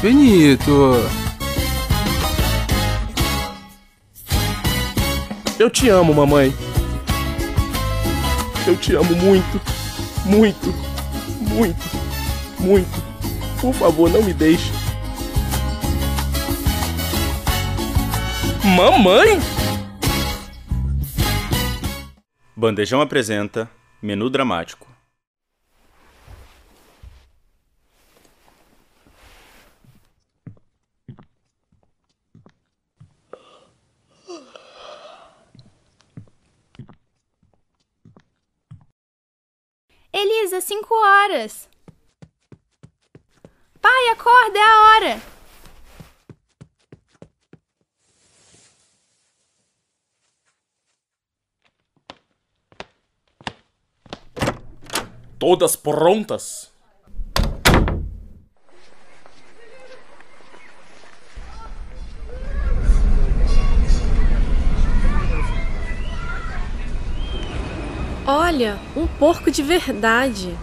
Benito. Eu te amo, mamãe. Eu te amo muito, muito, muito, muito. Por favor, não me deixe. Mamãe? Bandejão apresenta Menu Dramático. Elisa, cinco horas. Pai, acorda, é a hora. Todas prontas? Olha, um porco de verdade.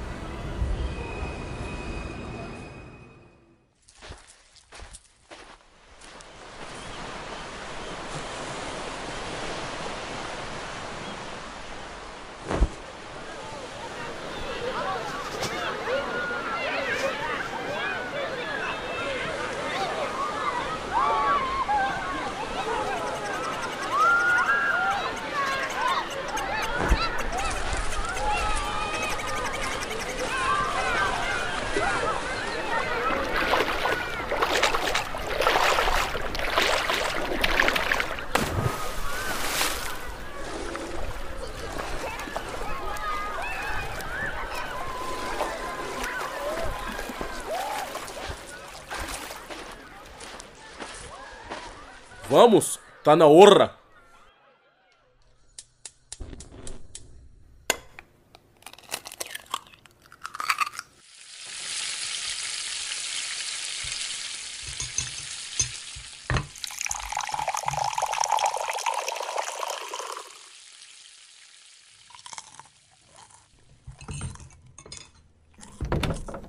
Vamos, tá na hora.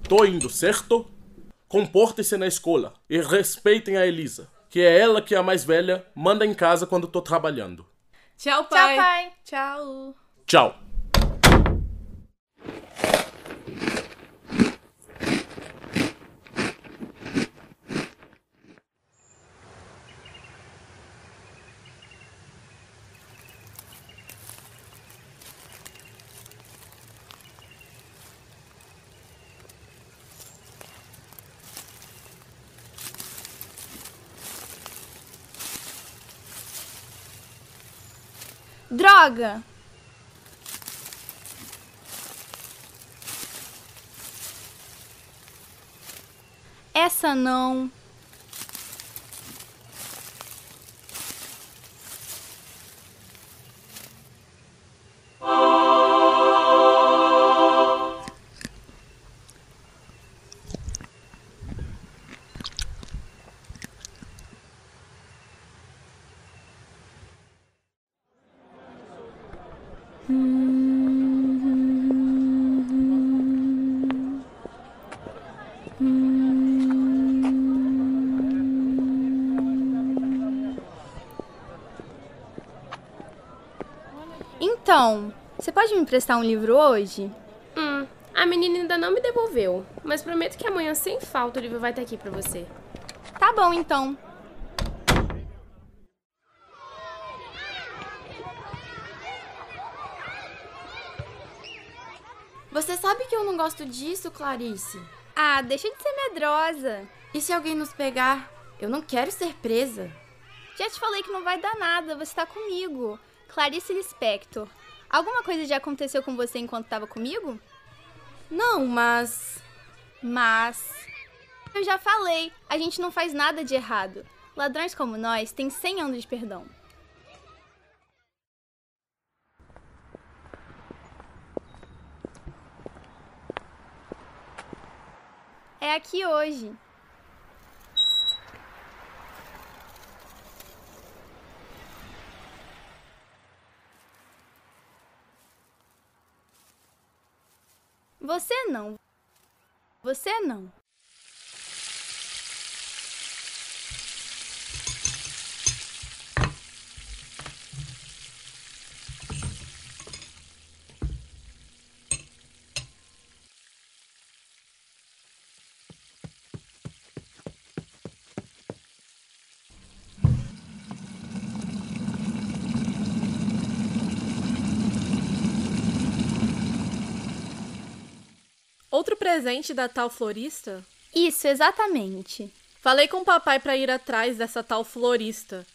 Tô indo, certo? Comportem-se na escola e respeitem a Elisa, que é ela que é a mais velha, manda em casa quando tô trabalhando. Tchau, pai. Tchau, pai. Tchau. Tchau. Droga! Essa não. Então, você pode me emprestar um livro hoje? Hum, a menina ainda não me devolveu, mas prometo que amanhã, sem falta, o livro vai estar aqui pra você. Tá bom, então. Você sabe que eu não gosto disso, Clarice? Ah, deixa de ser medrosa. E se alguém nos pegar? Eu não quero ser presa. Já te falei que não vai dar nada, você tá comigo. Clarice Lispector. Alguma coisa já aconteceu com você enquanto tava comigo? Não, mas. Mas. Eu já falei, a gente não faz nada de errado. Ladrões como nós têm 100 anos de perdão. É aqui hoje. Você não. Você não. Outro presente da tal florista? Isso, exatamente. Falei com o papai para ir atrás dessa tal florista.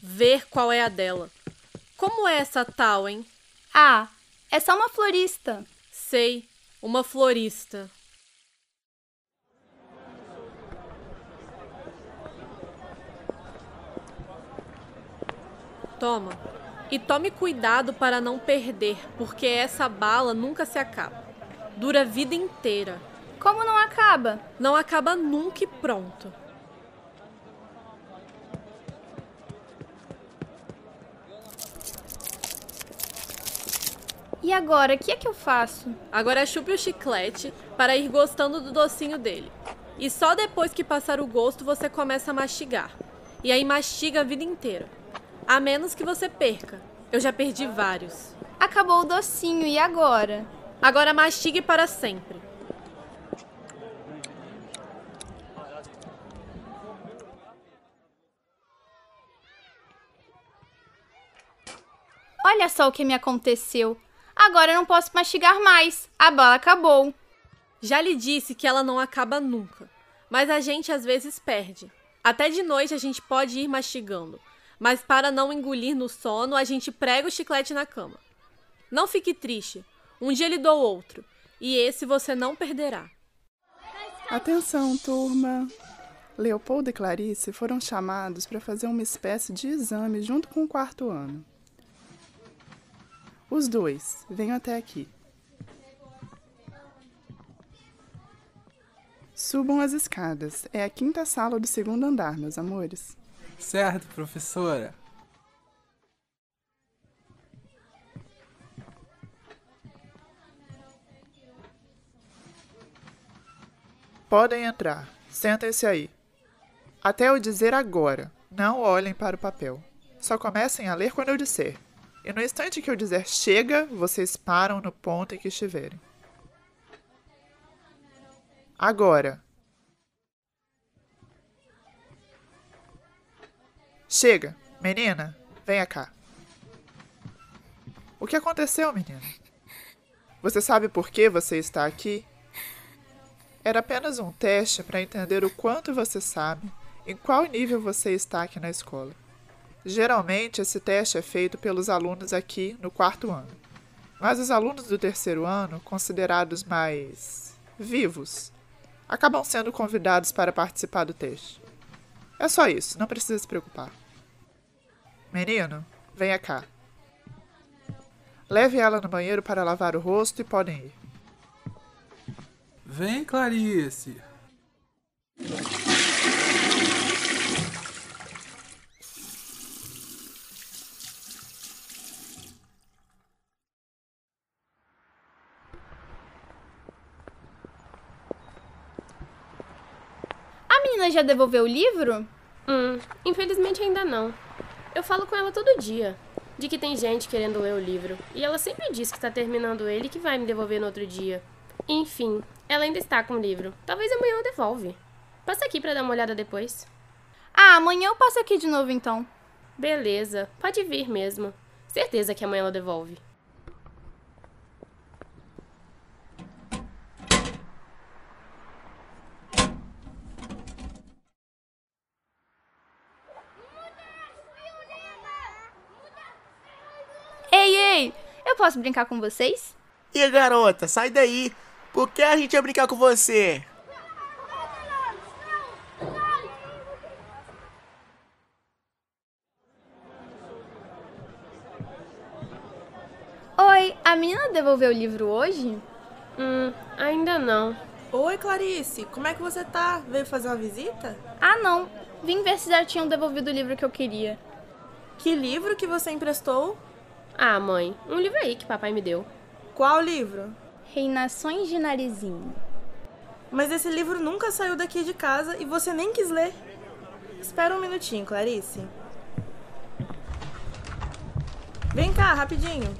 Ver qual é a dela. Como é essa tal, hein? Ah, é só uma florista. Sei, uma florista. Toma. E tome cuidado para não perder, porque essa bala nunca se acaba. Dura a vida inteira. Como não acaba? Não acaba nunca e pronto. E agora, o que é que eu faço? Agora chupe o chiclete para ir gostando do docinho dele. E só depois que passar o gosto você começa a mastigar. E aí mastiga a vida inteira. A menos que você perca. Eu já perdi vários. Acabou o docinho, e agora? Agora mastigue para sempre. Olha só o que me aconteceu. Agora eu não posso mastigar mais. A bala acabou. Já lhe disse que ela não acaba nunca. Mas a gente às vezes perde. Até de noite a gente pode ir mastigando. Mas para não engolir no sono, a gente prega o chiclete na cama. Não fique triste. Um dia lhe dou outro. E esse você não perderá. Atenção, turma! Leopoldo e Clarice foram chamados para fazer uma espécie de exame junto com o quarto ano. Os dois, venham até aqui. Subam as escadas. É a quinta sala do segundo andar, meus amores. Certo, professora. Podem entrar. Sentem-se aí. Até eu dizer agora, não olhem para o papel. Só comecem a ler quando eu disser. E no instante que eu dizer chega, vocês param no ponto em que estiverem. Agora. Chega, menina, venha cá. O que aconteceu, menina? Você sabe por que você está aqui? Era apenas um teste para entender o quanto você sabe, em qual nível você está aqui na escola. Geralmente, esse teste é feito pelos alunos aqui no quarto ano. Mas os alunos do terceiro ano, considerados mais vivos, acabam sendo convidados para participar do teste. É só isso, não precisa se preocupar. Menino, venha cá. Leve ela no banheiro para lavar o rosto e podem ir. Vem, Clarice. A menina já devolveu o livro? Hum, infelizmente ainda não. Eu falo com ela todo dia. De que tem gente querendo ler o livro. E ela sempre diz que tá terminando ele e que vai me devolver no outro dia. Enfim, ela ainda está com o livro. Talvez amanhã eu devolve. Passa aqui para dar uma olhada depois. Ah, amanhã eu passo aqui de novo então. Beleza, pode vir mesmo. Certeza que amanhã ela devolve. Ei, ei, eu posso brincar com vocês? E garota, sai daí. Por que a gente ia brincar com você? Oi, a menina devolveu o livro hoje? Hum, ainda não. Oi, Clarice, como é que você tá? Veio fazer uma visita? Ah, não. Vim ver se já tinham devolvido o livro que eu queria. Que livro que você emprestou? Ah, mãe, um livro aí que papai me deu. Qual livro? Reinações de Narizinho. Mas esse livro nunca saiu daqui de casa e você nem quis ler. Espera um minutinho, Clarice. Vem cá, rapidinho.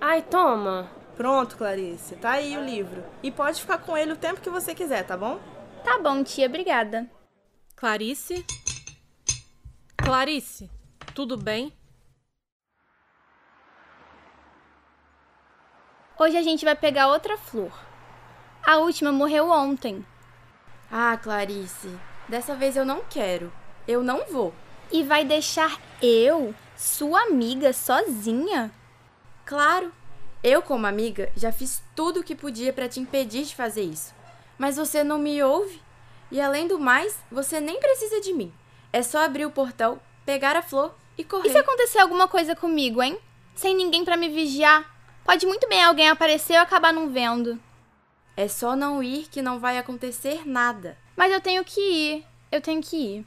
Ai, toma. Pronto, Clarice. Tá aí o livro. E pode ficar com ele o tempo que você quiser, tá bom? Tá bom, tia, obrigada. Clarice? Clarice, tudo bem? Hoje a gente vai pegar outra flor. A última morreu ontem. Ah, Clarice, dessa vez eu não quero. Eu não vou. E vai deixar eu, sua amiga, sozinha? Claro. Eu, como amiga, já fiz tudo o que podia para te impedir de fazer isso. Mas você não me ouve. E além do mais, você nem precisa de mim. É só abrir o portão, pegar a flor e correr. E se acontecer alguma coisa comigo, hein? Sem ninguém para me vigiar? Pode muito bem alguém aparecer ou acabar não vendo. É só não ir que não vai acontecer nada. Mas eu tenho que ir. Eu tenho que ir.